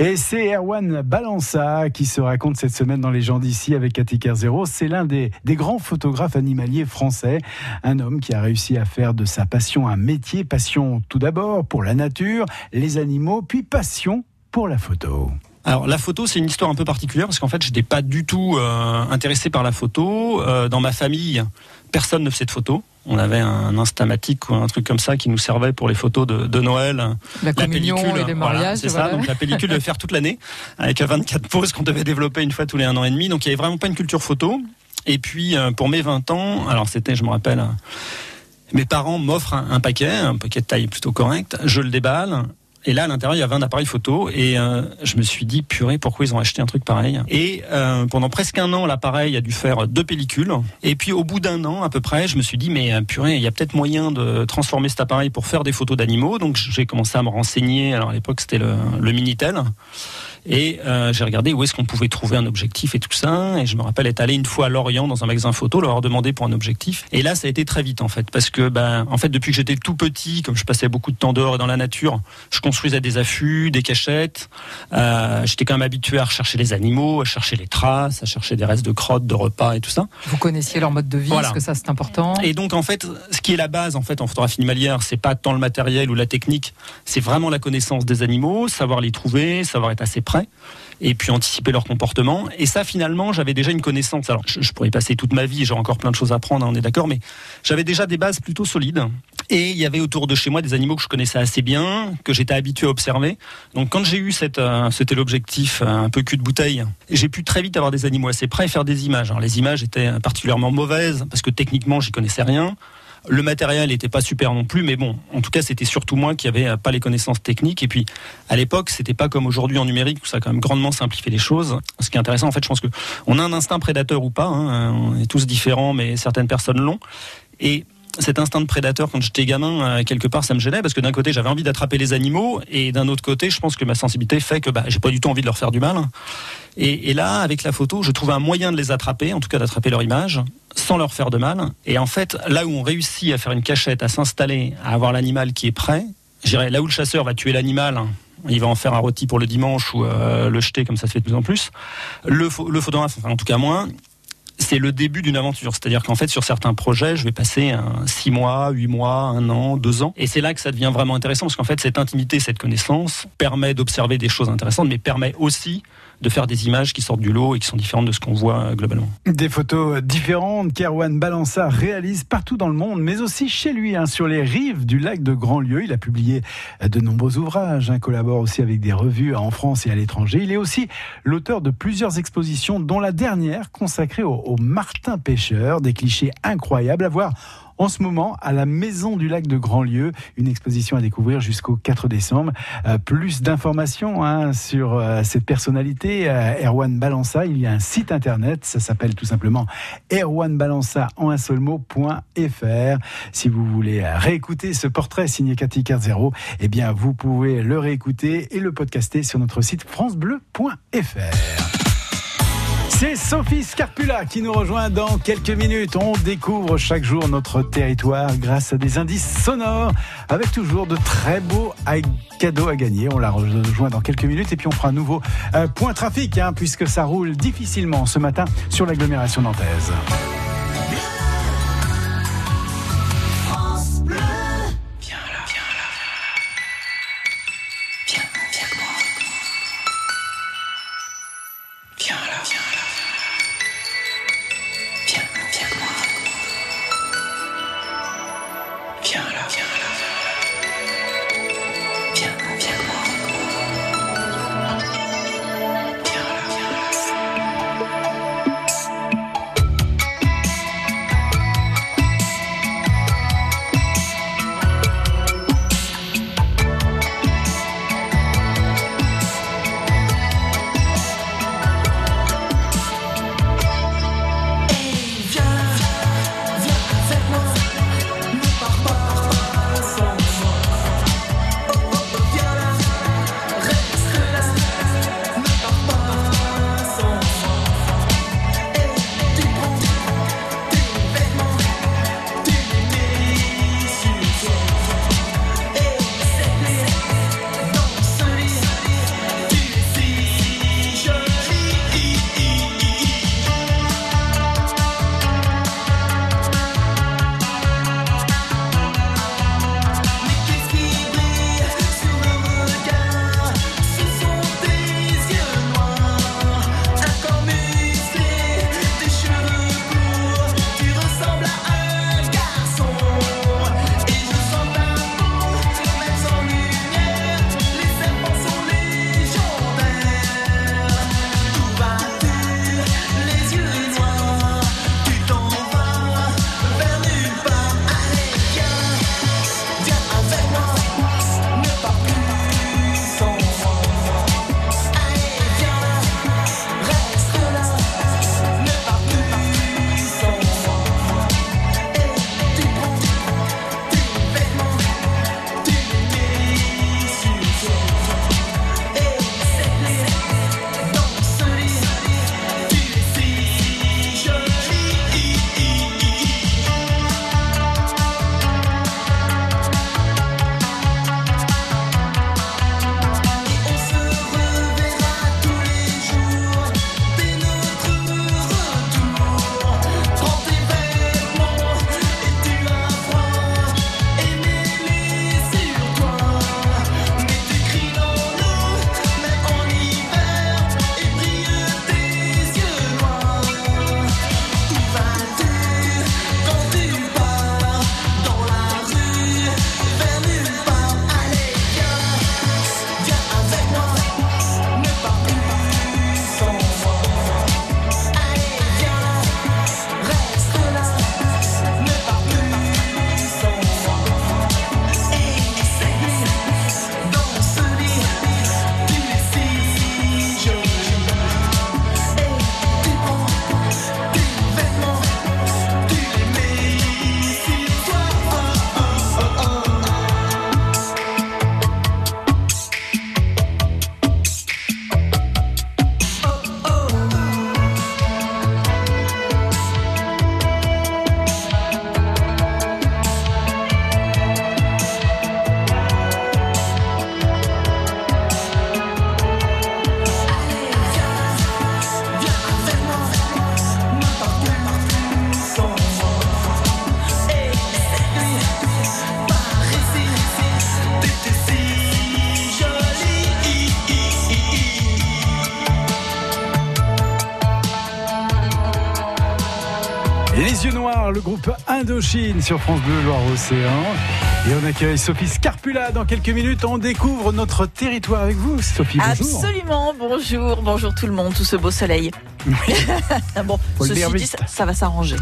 Et c'est Erwan Balança qui se raconte cette semaine dans Les gens d'ici avec Cathy Zéro. C'est l'un des, grands photographes animaliers français. Un homme qui a réussi à faire de sa passion un métier. Passion tout d'abord pour la nature, les animaux, puis passion pour la photo. Alors la photo, c'est une histoire un peu particulière parce qu'en fait, je n'étais pas du tout euh, intéressé par la photo. Euh, dans ma famille, personne ne faisait de photos. On avait un instamatique ou un truc comme ça qui nous servait pour les photos de, Noël. La, pellicule, et les mariages. c'est ça, donc la pellicule de faire toute l'année avec 24 poses qu'on devait développer une fois tous les un an et demi. Donc il n'y avait vraiment pas une culture photo. Et puis euh, pour mes 20 ans, alors c'était, je me rappelle, mes parents m'offrent un, un, paquet, un paquet de taille plutôt correct. Je le déballe et là, à l'intérieur, il y avait un appareil photo. Et euh, je me suis dit, purée, pourquoi ils ont acheté un truc pareil? Et euh, pendant presque un an, l'appareil a dû faire deux pellicules. Et puis, au bout d'un an, à peu près, je me suis dit, mais euh, purée, il y a peut-être moyen de transformer cet appareil pour faire des photos d'animaux. Donc, j'ai commencé à me renseigner. Alors, à l'époque, c'était le, le Minitel. Et euh, j'ai regardé où est-ce qu'on pouvait trouver un objectif et tout ça. Et je me rappelle être allé une fois à Lorient dans un magasin photo, leur avoir demandé pour un objectif. Et là, ça a été très vite en fait, parce que ben, en fait, depuis que j'étais tout petit, comme je passais beaucoup de temps dehors et dans la nature, je construisais des affûts, des cachettes. Euh, j'étais quand même habitué à rechercher les animaux, à chercher les traces, à chercher des restes de crottes, de repas et tout ça. Vous connaissiez leur mode de vie, parce que ça c'est important? Et donc en fait, ce qui est la base en fait en photographie animalière, c'est pas tant le matériel ou la technique, c'est vraiment la connaissance des animaux, savoir les trouver, savoir être assez près et puis anticiper leur comportement. Et ça, finalement, j'avais déjà une connaissance. Alors, je, pourrais passer toute ma vie, j'ai encore plein de choses à apprendre, hein, on est d'accord, mais j'avais déjà des bases plutôt solides. Et il y avait autour de chez moi des animaux que je connaissais assez bien, que j'étais habitué à observer. Donc, quand j'ai eu cette, euh, c'était l'objectif euh, un peu cul de bouteille, j'ai pu très vite avoir des animaux assez près et faire des images. Alors, les images étaient particulièrement mauvaises parce que techniquement, j'y connaissais rien. Le matériel n'était pas super non plus, mais bon, en tout cas, c'était surtout moi qui n'avais pas les connaissances techniques. Et puis, à l'époque, c'était pas comme aujourd'hui en numérique où ça a quand même grandement simplifié les choses. Ce qui est intéressant, en fait, je pense que on a un instinct prédateur ou pas. Hein, on est tous différents, mais certaines personnes l'ont. Et cet instinct de prédateur quand j'étais gamin euh, quelque part ça me gênait parce que d'un côté j'avais envie d'attraper les animaux et d'un autre côté je pense que ma sensibilité fait que bah, j'ai pas du tout envie de leur faire du mal et, là avec la photo je trouvais un moyen de les attraper en tout cas d'attraper leur image sans leur faire de mal et en fait là où on réussit à faire une cachette à s'installer à avoir l'animal qui est prêt j'irais là où le chasseur va tuer l'animal il va en faire un rôti pour le dimanche ou euh, le jeter comme ça se fait de plus en plus. Le, le photographe, enfin en tout cas moins, c'est le début d'une aventure. C'est-à-dire qu'en fait, sur certains projets, je vais passer un, six mois, huit mois, un an, deux ans. Et c'est là que ça devient vraiment intéressant parce qu'en fait, cette intimité, cette connaissance permet d'observer des choses intéressantes, mais permet aussi de faire des images qui sortent du lot et qui sont différentes de ce qu'on voit euh, globalement. Des photos différentes qu'Erwan Balança réalise partout dans le monde, mais aussi chez lui, hein, sur les rives du lac de Grandlieu. Il a publié euh, de nombreux ouvrages, hein, collabore aussi avec des revues en France et à l'étranger. Il est aussi l'auteur de plusieurs expositions, dont la dernière consacrée au Martin Pêcheur, des clichés incroyables à voir en ce moment à la Maison du Lac de Grandlieu. Une exposition à découvrir jusqu'au 4 décembre. Euh, plus d'informations hein, sur euh, cette personnalité, euh, Erwan Balança. Il y a un site internet, ça s'appelle tout simplement erwanbalança en un seul mot.fr. Si vous voulez réécouter ce portrait signé Cathy Carzero, eh bien vous pouvez le réécouter et le podcaster sur notre site francebleu.fr. C'est Sophie Scarpula qui nous rejoint dans quelques minutes. On découvre chaque jour notre territoire grâce à des indices sonores avec toujours de très beaux cadeaux à gagner. On la rejoint dans quelques minutes et puis on fera un nouveau euh, point trafic hein, puisque ça roule difficilement ce matin sur l'agglomération nantaise. Soir, le groupe Indochine sur France Bleu Loire-Océan. Et on accueille Sophie Scarpula. Dans quelques minutes, on découvre notre territoire avec vous. Sophie, bonjour. Absolument, bonjour. Bonjour tout le monde, tout ce beau soleil. bon, ceci dit, ça, va s'arranger.